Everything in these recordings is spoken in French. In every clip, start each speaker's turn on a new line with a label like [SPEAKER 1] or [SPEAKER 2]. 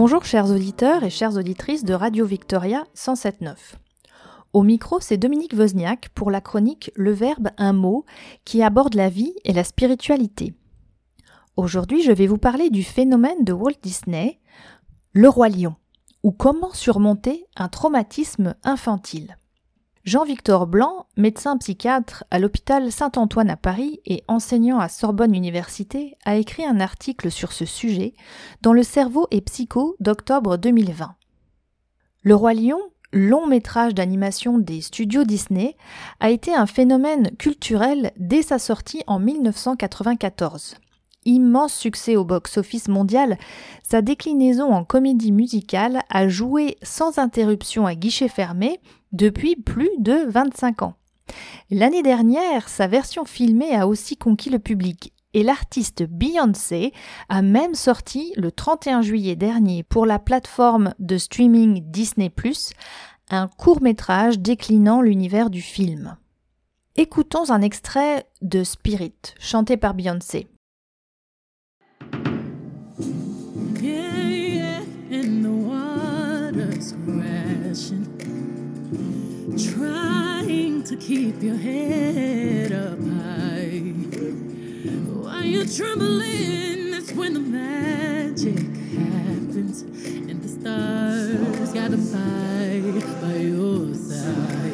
[SPEAKER 1] Bonjour chers auditeurs et chères auditrices de Radio Victoria 107.9. Au micro, c'est Dominique Wozniak pour la chronique Le Verbe, un mot qui aborde la vie et la spiritualité. Aujourd'hui, je vais vous parler du phénomène de Walt Disney, le roi lion, ou comment surmonter un traumatisme infantile. Jean-Victor Blanc, médecin psychiatre à l'hôpital Saint-Antoine à Paris et enseignant à Sorbonne Université, a écrit un article sur ce sujet dans Le cerveau et psycho d'octobre 2020. Le roi lion, long métrage d'animation des studios Disney, a été un phénomène culturel dès sa sortie en 1994 immense succès au box-office mondial, sa déclinaison en comédie musicale a joué sans interruption à guichet fermé depuis plus de 25 ans. L'année dernière, sa version filmée a aussi conquis le public et l'artiste Beyoncé a même sorti le 31 juillet dernier pour la plateforme de streaming Disney ⁇ un court métrage déclinant l'univers du film. Écoutons un extrait de Spirit, chanté par Beyoncé. To keep your head up high. While you're trembling, that's when the magic happens, and the stars gotta by by your side.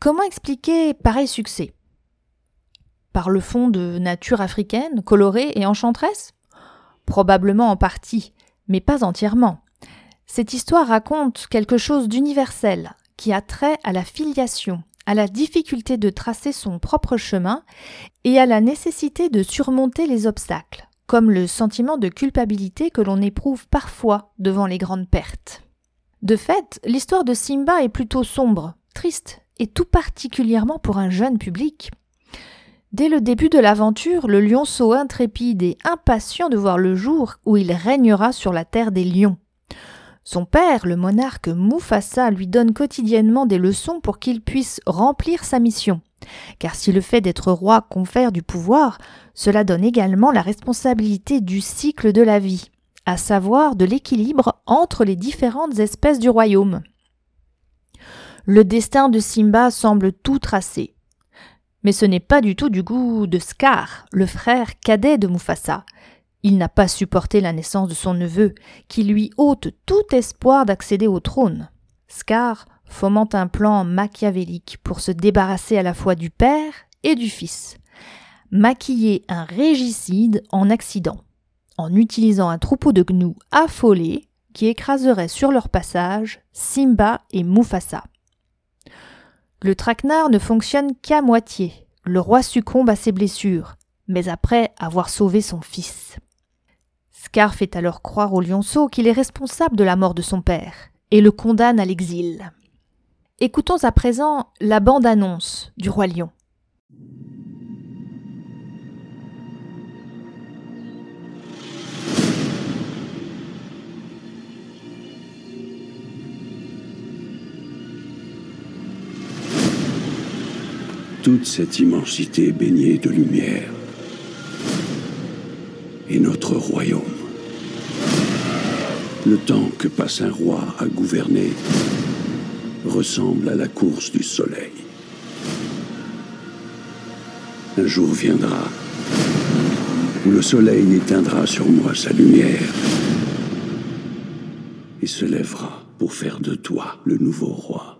[SPEAKER 1] Comment expliquer pareil succès? Par le fond de nature africaine, colorée et enchanteresse? Probablement en partie, mais pas entièrement. Cette histoire raconte quelque chose d'universel, qui a trait à la filiation, à la difficulté de tracer son propre chemin et à la nécessité de surmonter les obstacles, comme le sentiment de culpabilité que l'on éprouve parfois devant les grandes pertes. De fait, l'histoire de Simba est plutôt sombre, triste et tout particulièrement pour un jeune public. Dès le début de l'aventure, le lionceau intrépide et impatient de voir le jour où il régnera sur la terre des lions. Son père, le monarque Mufasa, lui donne quotidiennement des leçons pour qu'il puisse remplir sa mission. Car si le fait d'être roi confère du pouvoir, cela donne également la responsabilité du cycle de la vie, à savoir de l'équilibre entre les différentes espèces du royaume. Le destin de Simba semble tout tracé. Mais ce n'est pas du tout du goût de Scar, le frère cadet de Mufasa. Il n'a pas supporté la naissance de son neveu, qui lui ôte tout espoir d'accéder au trône. Scar fomente un plan machiavélique pour se débarrasser à la fois du père et du fils. Maquiller un régicide en accident, en utilisant un troupeau de gnous affolés qui écraserait sur leur passage Simba et Mufasa. Le traquenard ne fonctionne qu'à moitié. Le roi succombe à ses blessures, mais après avoir sauvé son fils. Scar fait alors croire au lionceau qu'il est responsable de la mort de son père et le condamne à l'exil. Écoutons à présent la bande-annonce du roi lion.
[SPEAKER 2] Toute cette immensité baignée de lumière est notre royaume. Le temps que passe un roi à gouverner ressemble à la course du soleil. Un jour viendra où le soleil éteindra sur moi sa lumière et se lèvera pour faire de toi le nouveau roi.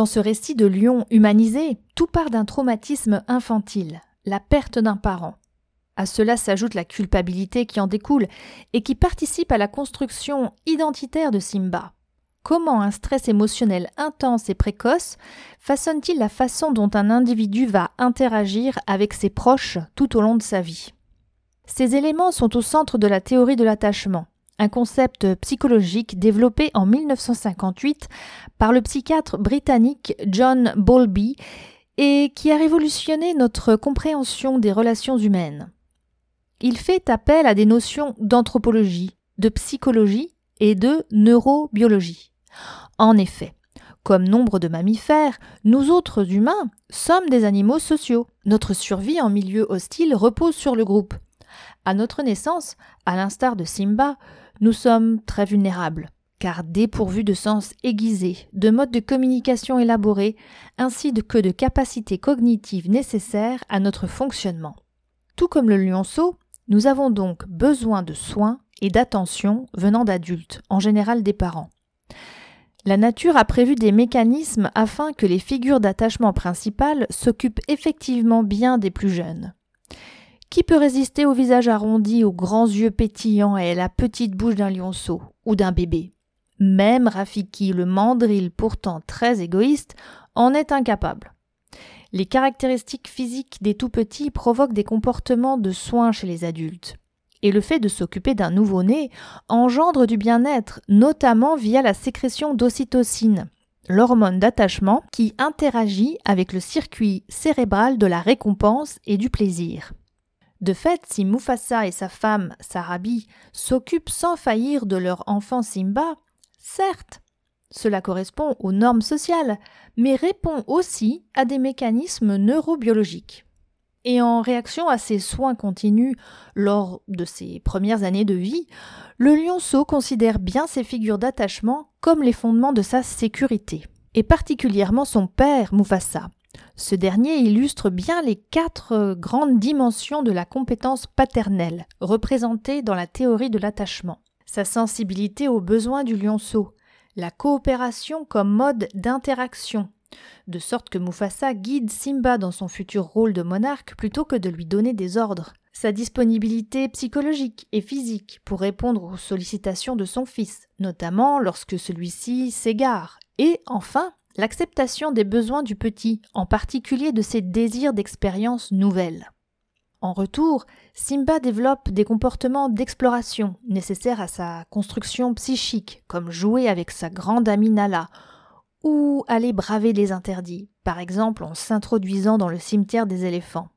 [SPEAKER 1] Dans ce récit de lion humanisé, tout part d'un traumatisme infantile, la perte d'un parent. À cela s'ajoute la culpabilité qui en découle et qui participe à la construction identitaire de Simba. Comment un stress émotionnel intense et précoce façonne-t-il la façon dont un individu va interagir avec ses proches tout au long de sa vie? Ces éléments sont au centre de la théorie de l'attachement, un concept psychologique développé en 1958 par le psychiatre britannique John Bowlby et qui a révolutionné notre compréhension des relations humaines. Il fait appel à des notions d'anthropologie, de psychologie et de neurobiologie. En effet, comme nombre de mammifères, nous autres humains sommes des animaux sociaux. Notre survie en milieu hostile repose sur le groupe. À notre naissance, à l'instar de Simba, nous sommes très vulnérables, car dépourvus de sens aiguisés, de modes de communication élaborés, ainsi que de capacités cognitives nécessaires à notre fonctionnement. Tout comme le lionceau, nous avons donc besoin de soins et d'attention venant d'adultes, en général des parents. La nature a prévu des mécanismes afin que les figures d'attachement principales s'occupent effectivement bien des plus jeunes. Qui peut résister au visage arrondi, aux grands yeux pétillants et à la petite bouche d'un lionceau ou d'un bébé? Même Rafiki, le mandril pourtant très égoïste, en est incapable. Les caractéristiques physiques des tout petits provoquent des comportements de soins chez les adultes. Et le fait de s'occuper d'un nouveau-né engendre du bien-être, notamment via la sécrétion d'ocytocine, l'hormone d'attachement qui interagit avec le circuit cérébral de la récompense et du plaisir. De fait, si Mufasa et sa femme Sarabi s'occupent sans faillir de leur enfant Simba, certes, cela correspond aux normes sociales, mais répond aussi à des mécanismes neurobiologiques. Et en réaction à ces soins continus lors de ses premières années de vie, le lionceau considère bien ses figures d'attachement comme les fondements de sa sécurité, et particulièrement son père Mufasa, ce dernier illustre bien les quatre grandes dimensions de la compétence paternelle, représentées dans la théorie de l'attachement. Sa sensibilité aux besoins du lionceau, la coopération comme mode d'interaction, de sorte que Mufasa guide Simba dans son futur rôle de monarque plutôt que de lui donner des ordres, sa disponibilité psychologique et physique pour répondre aux sollicitations de son fils, notamment lorsque celui-ci s'égare, et enfin l'acceptation des besoins du petit, en particulier de ses désirs d'expériences nouvelles. En retour, Simba développe des comportements d'exploration nécessaires à sa construction psychique, comme jouer avec sa grande amie Nala, ou aller braver les interdits, par exemple en s'introduisant dans le cimetière des éléphants.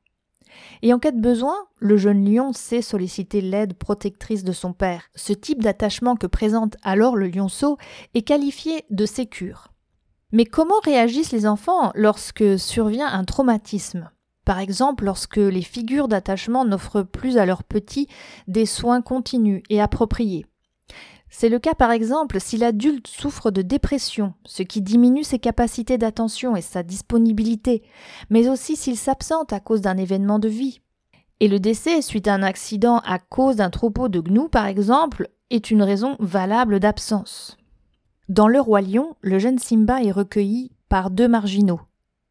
[SPEAKER 1] Et en cas de besoin, le jeune lion sait solliciter l'aide protectrice de son père. Ce type d'attachement que présente alors le lionceau est qualifié de sécure. Mais comment réagissent les enfants lorsque survient un traumatisme? Par exemple, lorsque les figures d'attachement n'offrent plus à leurs petits des soins continus et appropriés. C'est le cas par exemple si l'adulte souffre de dépression, ce qui diminue ses capacités d'attention et sa disponibilité, mais aussi s'il s'absente à cause d'un événement de vie. Et le décès suite à un accident à cause d'un troupeau de gnous par exemple est une raison valable d'absence. Dans Le Roi Lion, le jeune Simba est recueilli par deux marginaux,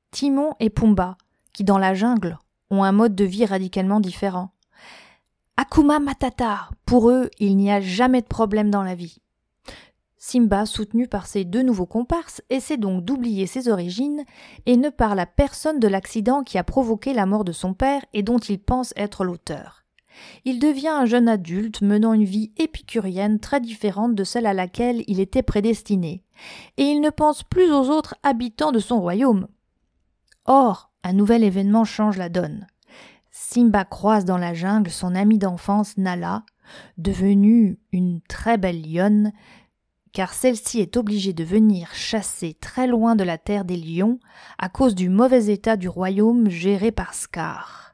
[SPEAKER 1] Timon et Pumba, qui dans la jungle ont un mode de vie radicalement différent. Akuma Matata, pour eux, il n'y a jamais de problème dans la vie. Simba, soutenu par ses deux nouveaux comparses, essaie donc d'oublier ses origines et ne parle à personne de l'accident qui a provoqué la mort de son père et dont il pense être l'auteur. Il devient un jeune adulte menant une vie épicurienne très différente de celle à laquelle il était prédestiné, et il ne pense plus aux autres habitants de son royaume. Or, un nouvel événement change la donne. Simba croise dans la jungle son ami d'enfance Nala, devenue une très belle lionne, car celle-ci est obligée de venir chasser très loin de la terre des lions à cause du mauvais état du royaume géré par Scar.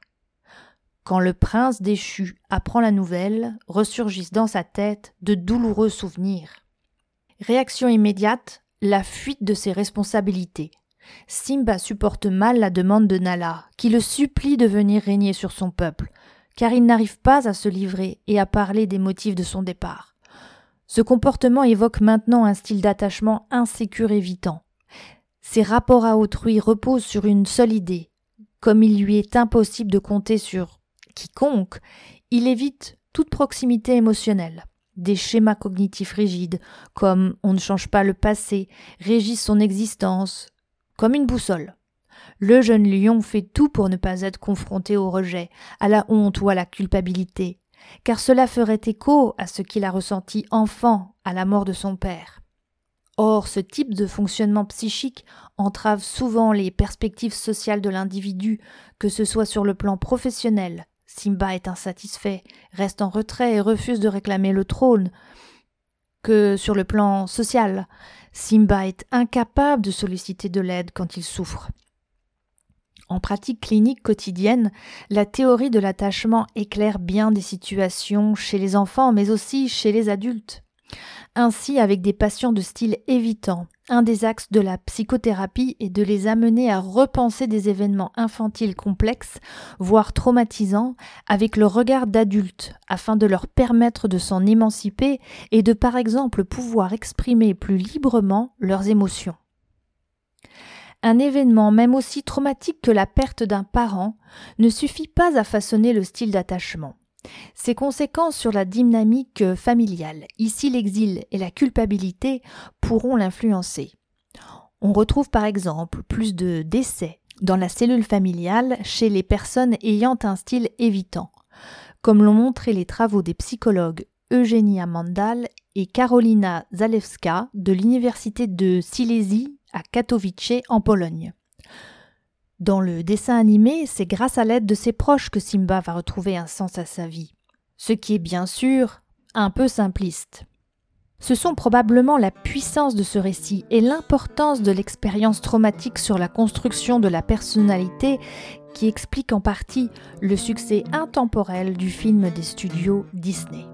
[SPEAKER 1] Quand le prince déchu apprend la nouvelle, ressurgissent dans sa tête de douloureux souvenirs. Réaction immédiate, la fuite de ses responsabilités. Simba supporte mal la demande de Nala, qui le supplie de venir régner sur son peuple, car il n'arrive pas à se livrer et à parler des motifs de son départ. Ce comportement évoque maintenant un style d'attachement insécure évitant. Ses rapports à autrui reposent sur une seule idée. Comme il lui est impossible de compter sur quiconque, il évite toute proximité émotionnelle. Des schémas cognitifs rigides, comme on ne change pas le passé, régissent son existence, comme une boussole. Le jeune lion fait tout pour ne pas être confronté au rejet, à la honte ou à la culpabilité, car cela ferait écho à ce qu'il a ressenti enfant à la mort de son père. Or, ce type de fonctionnement psychique entrave souvent les perspectives sociales de l'individu, que ce soit sur le plan professionnel, Simba est insatisfait, reste en retrait et refuse de réclamer le trône, que sur le plan social, Simba est incapable de solliciter de l'aide quand il souffre. En pratique clinique quotidienne, la théorie de l'attachement éclaire bien des situations chez les enfants mais aussi chez les adultes. Ainsi, avec des patients de style évitant, un des axes de la psychothérapie est de les amener à repenser des événements infantiles complexes, voire traumatisants, avec le regard d'adulte, afin de leur permettre de s'en émanciper et de par exemple pouvoir exprimer plus librement leurs émotions. Un événement même aussi traumatique que la perte d'un parent ne suffit pas à façonner le style d'attachement. Ses conséquences sur la dynamique familiale, ici l'exil et la culpabilité, pourront l'influencer. On retrouve par exemple plus de décès dans la cellule familiale chez les personnes ayant un style évitant, comme l'ont montré les travaux des psychologues Eugenia Mandal et Karolina Zalewska de l'Université de Silésie à Katowice en Pologne. Dans le dessin animé, c'est grâce à l'aide de ses proches que Simba va retrouver un sens à sa vie. Ce qui est bien sûr un peu simpliste. Ce sont probablement la puissance de ce récit et l'importance de l'expérience traumatique sur la construction de la personnalité qui expliquent en partie le succès intemporel du film des studios Disney.